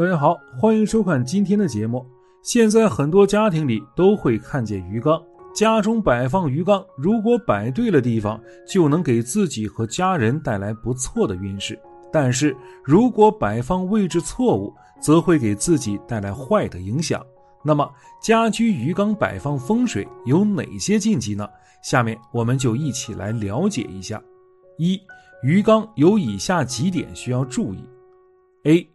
大家好，欢迎收看今天的节目。现在很多家庭里都会看见鱼缸，家中摆放鱼缸，如果摆对了地方，就能给自己和家人带来不错的运势；但是如果摆放位置错误，则会给自己带来坏的影响。那么，家居鱼缸摆放风水有哪些禁忌呢？下面我们就一起来了解一下。一、鱼缸有以下几点需要注意：A。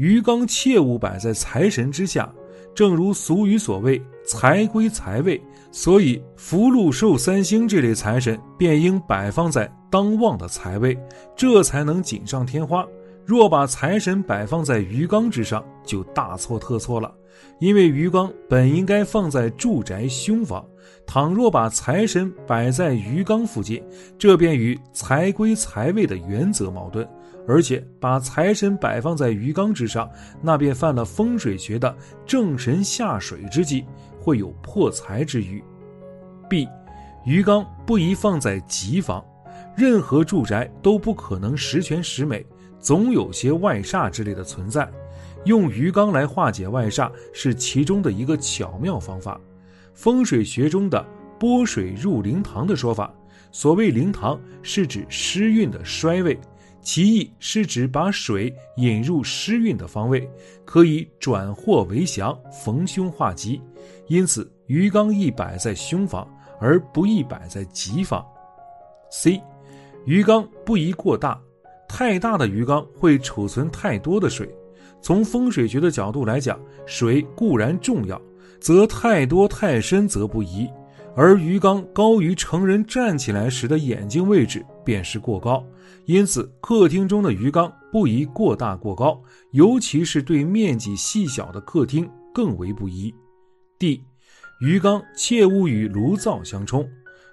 鱼缸切勿摆在财神之下，正如俗语所谓“财归财位”，所以福禄寿三星这类财神便应摆放在当旺的财位，这才能锦上添花。若把财神摆放在鱼缸之上，就大错特错了。因为鱼缸本应该放在住宅凶房，倘若把财神摆在鱼缸附近，这便与财归财位的原则矛盾。而且把财神摆放在鱼缸之上，那便犯了风水学的正神下水之忌，会有破财之虞。B，鱼缸不宜放在吉房，任何住宅都不可能十全十美，总有些外煞之类的存在。用鱼缸来化解外煞是其中的一个巧妙方法。风水学中的“拨水入灵堂”的说法，所谓灵堂是指湿运的衰位，其意是指把水引入湿运的方位，可以转祸为祥、逢凶化吉。因此，鱼缸宜摆在凶房，而不宜摆在吉房。C，鱼缸不宜过大，太大的鱼缸会储存太多的水。从风水学的角度来讲，水固然重要，则太多太深则不宜。而鱼缸高于成人站起来时的眼睛位置，便是过高。因此，客厅中的鱼缸不宜过大过高，尤其是对面积细小的客厅更为不宜。D，鱼缸切勿与炉灶相冲。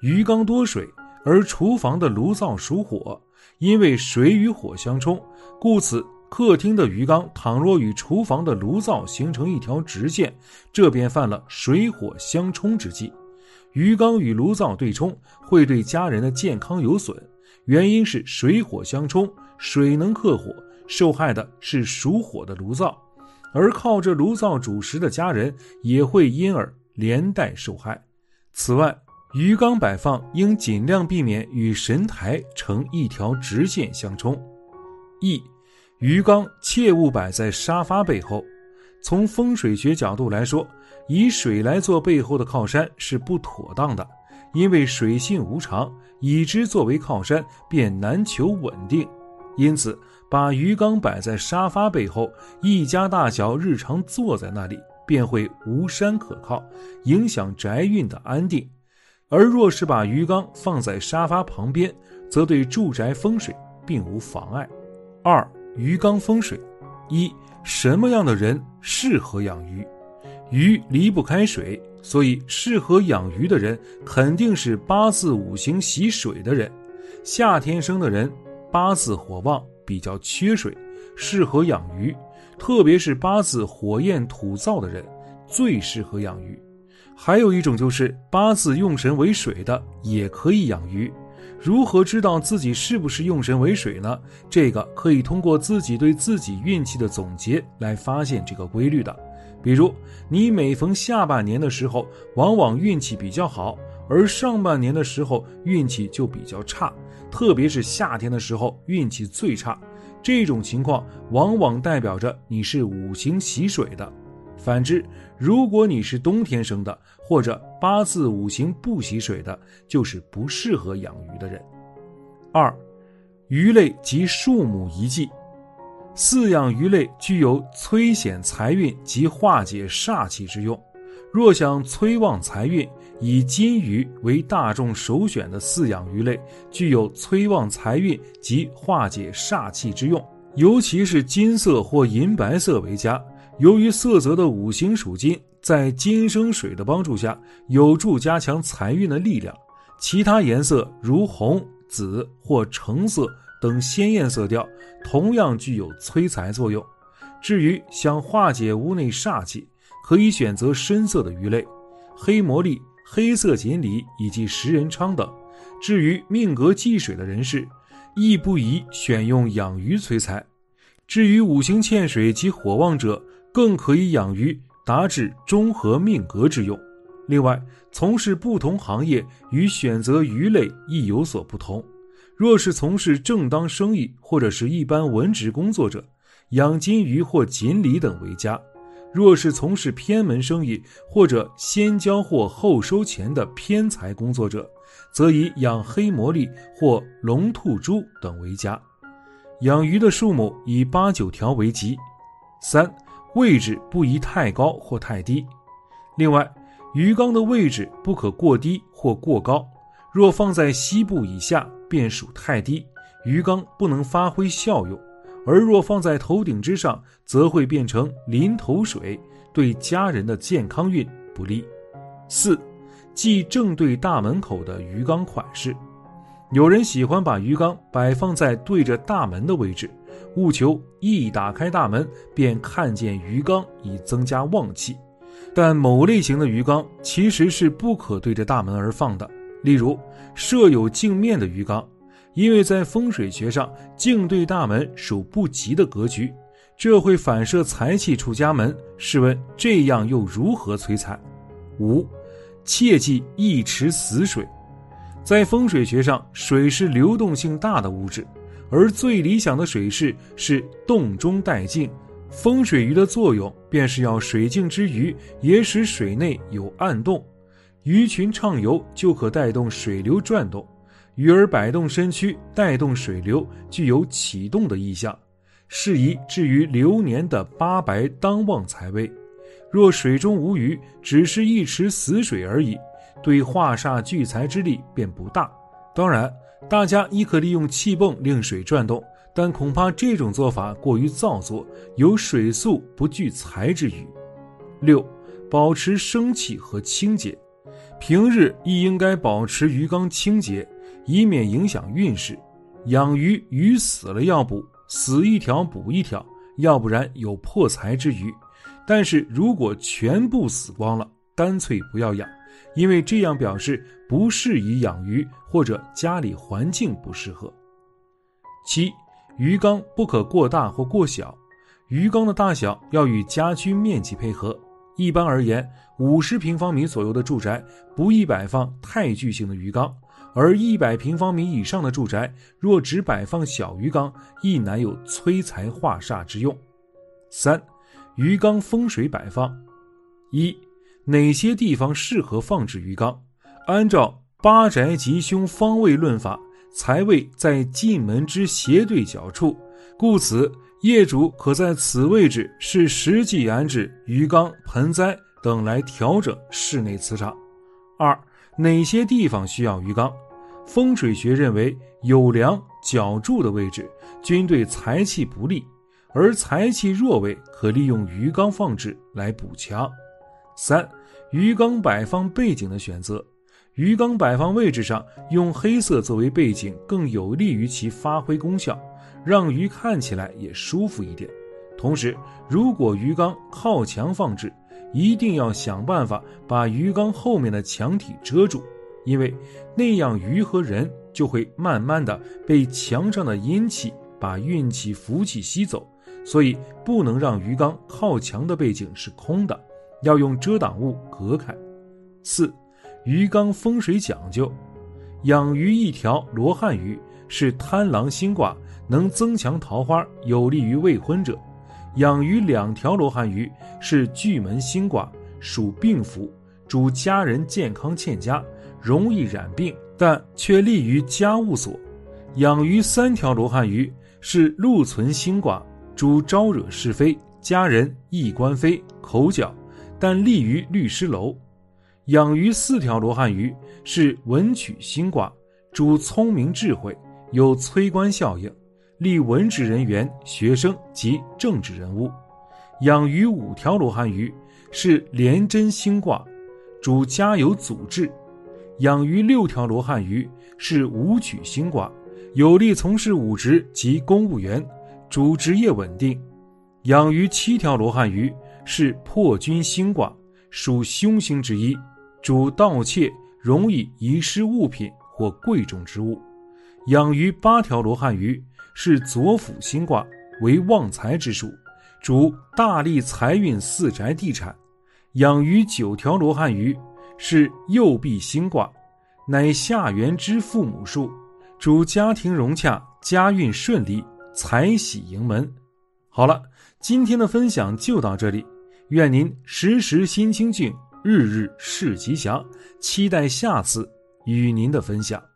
鱼缸多水，而厨房的炉灶属火，因为水与火相冲，故此。客厅的鱼缸倘若与厨房的炉灶形成一条直线，这便犯了水火相冲之忌。鱼缸与炉灶对冲会对家人的健康有损，原因是水火相冲，水能克火，受害的是属火的炉灶，而靠着炉灶煮食的家人也会因而连带受害。此外，鱼缸摆放应尽量避免与神台成一条直线相冲。一。鱼缸切勿摆在沙发背后。从风水学角度来说，以水来做背后的靠山是不妥当的，因为水性无常，以之作为靠山便难求稳定。因此，把鱼缸摆在沙发背后，一家大小日常坐在那里，便会无山可靠，影响宅运的安定。而若是把鱼缸放在沙发旁边，则对住宅风水并无妨碍。二。鱼缸风水，一什么样的人适合养鱼？鱼离不开水，所以适合养鱼的人肯定是八字五行喜水的人。夏天生的人八字火旺，比较缺水，适合养鱼。特别是八字火焰土燥的人，最适合养鱼。还有一种就是八字用神为水的，也可以养鱼。如何知道自己是不是用神为水呢？这个可以通过自己对自己运气的总结来发现这个规律的。比如，你每逢下半年的时候，往往运气比较好，而上半年的时候运气就比较差，特别是夏天的时候运气最差。这种情况往往代表着你是五行喜水的。反之，如果你是冬天生的，或者八字五行不喜水的，就是不适合养鱼的人。二，鱼类及树木遗迹，饲养鱼类具有催显财运及化解煞气之用。若想催旺财运，以金鱼为大众首选的饲养鱼类，具有催旺财运及化解煞气之用，尤其是金色或银白色为佳。由于色泽的五行属金，在金生水的帮助下，有助加强财运的力量。其他颜色如红、紫或橙色等鲜艳色调，同样具有催财作用。至于想化解屋内煞气，可以选择深色的鱼类，黑魔力、黑色锦鲤以及食人鲳等。至于命格忌水的人士，亦不宜选用养鱼催财。至于五行欠水及火旺者，更可以养鱼，达至中和命格之用。另外，从事不同行业与选择鱼类亦有所不同。若是从事正当生意或者是一般文职工作者，养金鱼或锦鲤等为佳；若是从事偏门生意或者先交货后收钱的偏财工作者，则以养黑魔力或龙兔猪等为佳。养鱼的数目以八九条为吉。三、位置不宜太高或太低。另外，鱼缸的位置不可过低或过高。若放在膝部以下，便属太低，鱼缸不能发挥效用；而若放在头顶之上，则会变成淋头水，对家人的健康运不利。四、忌正对大门口的鱼缸款式。有人喜欢把鱼缸摆放在对着大门的位置，务求一打开大门便看见鱼缸，以增加旺气。但某类型的鱼缸其实是不可对着大门而放的，例如设有镜面的鱼缸，因为在风水学上，镜对大门属不吉的格局，这会反射财气出家门。试问这样又如何催财？五，切忌一池死水。在风水学上，水是流动性大的物质，而最理想的水势是动中带静。风水鱼的作用便是要水静之余，也使水内有暗动，鱼群畅游就可带动水流转动。鱼儿摆动身躯，带动水流，具有启动的意象，适宜置于流年的八白当旺财位。若水中无鱼，只是一池死水而已。对化煞聚财之力便不大。当然，大家亦可利用气泵令水转动，但恐怕这种做法过于造作，有水速不聚财之余。六，保持生气和清洁，平日亦应该保持鱼缸清洁，以免影响运势。养鱼，鱼死了要补，死一条补一条，要不然有破财之余。但是如果全部死光了，干脆不要养。因为这样表示不适宜养鱼，或者家里环境不适合。七，鱼缸不可过大或过小，鱼缸的大小要与家居面积配合。一般而言，五十平方米左右的住宅不宜摆放太巨型的鱼缸，而一百平方米以上的住宅若只摆放小鱼缸，亦难有催财化煞之用。三，鱼缸风水摆放一。哪些地方适合放置鱼缸？按照八宅吉凶方位论法，财位在进门之斜对角处，故此业主可在此位置是实际安置鱼缸、盆栽等来调整室内磁场。二，哪些地方需要鱼缸？风水学认为，有梁角柱的位置均对财气不利，而财气弱位可利用鱼缸放置来补强。三、鱼缸摆放背景的选择，鱼缸摆放位置上用黑色作为背景，更有利于其发挥功效，让鱼看起来也舒服一点。同时，如果鱼缸靠墙放置，一定要想办法把鱼缸后面的墙体遮住，因为那样鱼和人就会慢慢的被墙上的阴气把运气福气吸走，所以不能让鱼缸靠墙的背景是空的。要用遮挡物隔开。四，鱼缸风水讲究，养鱼一条罗汉鱼是贪狼星卦，能增强桃花，有利于未婚者；养鱼两条罗汉鱼是巨门星卦，属病符，主家人健康欠佳，容易染病，但却利于家务所；养鱼三条罗汉鱼是禄存星卦，主招惹是非，家人易官非，口角。但利于律师楼，养鱼四条罗汉鱼是文曲星卦，主聪明智慧，有催官效应，利文职人员、学生及政治人物。养鱼五条罗汉鱼是廉贞星卦，主家有祖制。养鱼六条罗汉鱼是武曲星卦，有利从事武职及公务员，主职业稳定。养鱼七条罗汉鱼。是破军星卦，属凶星之一，主盗窃，容易遗失物品或贵重之物。养鱼八条罗汉鱼是左辅星卦，为旺财之术，主大利财运四宅地产。养鱼九条罗汉鱼是右弼星卦，乃下元之父母数，主家庭融洽，家运顺利，财喜盈门。好了，今天的分享就到这里，愿您时时心清静，日日是吉祥，期待下次与您的分享。